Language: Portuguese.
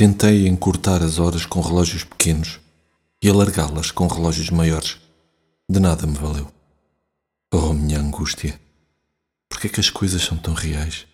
Tentei encurtar as horas com relógios pequenos e alargá-las com relógios maiores. De nada me valeu. Oh, minha angústia! Por que é que as coisas são tão reais?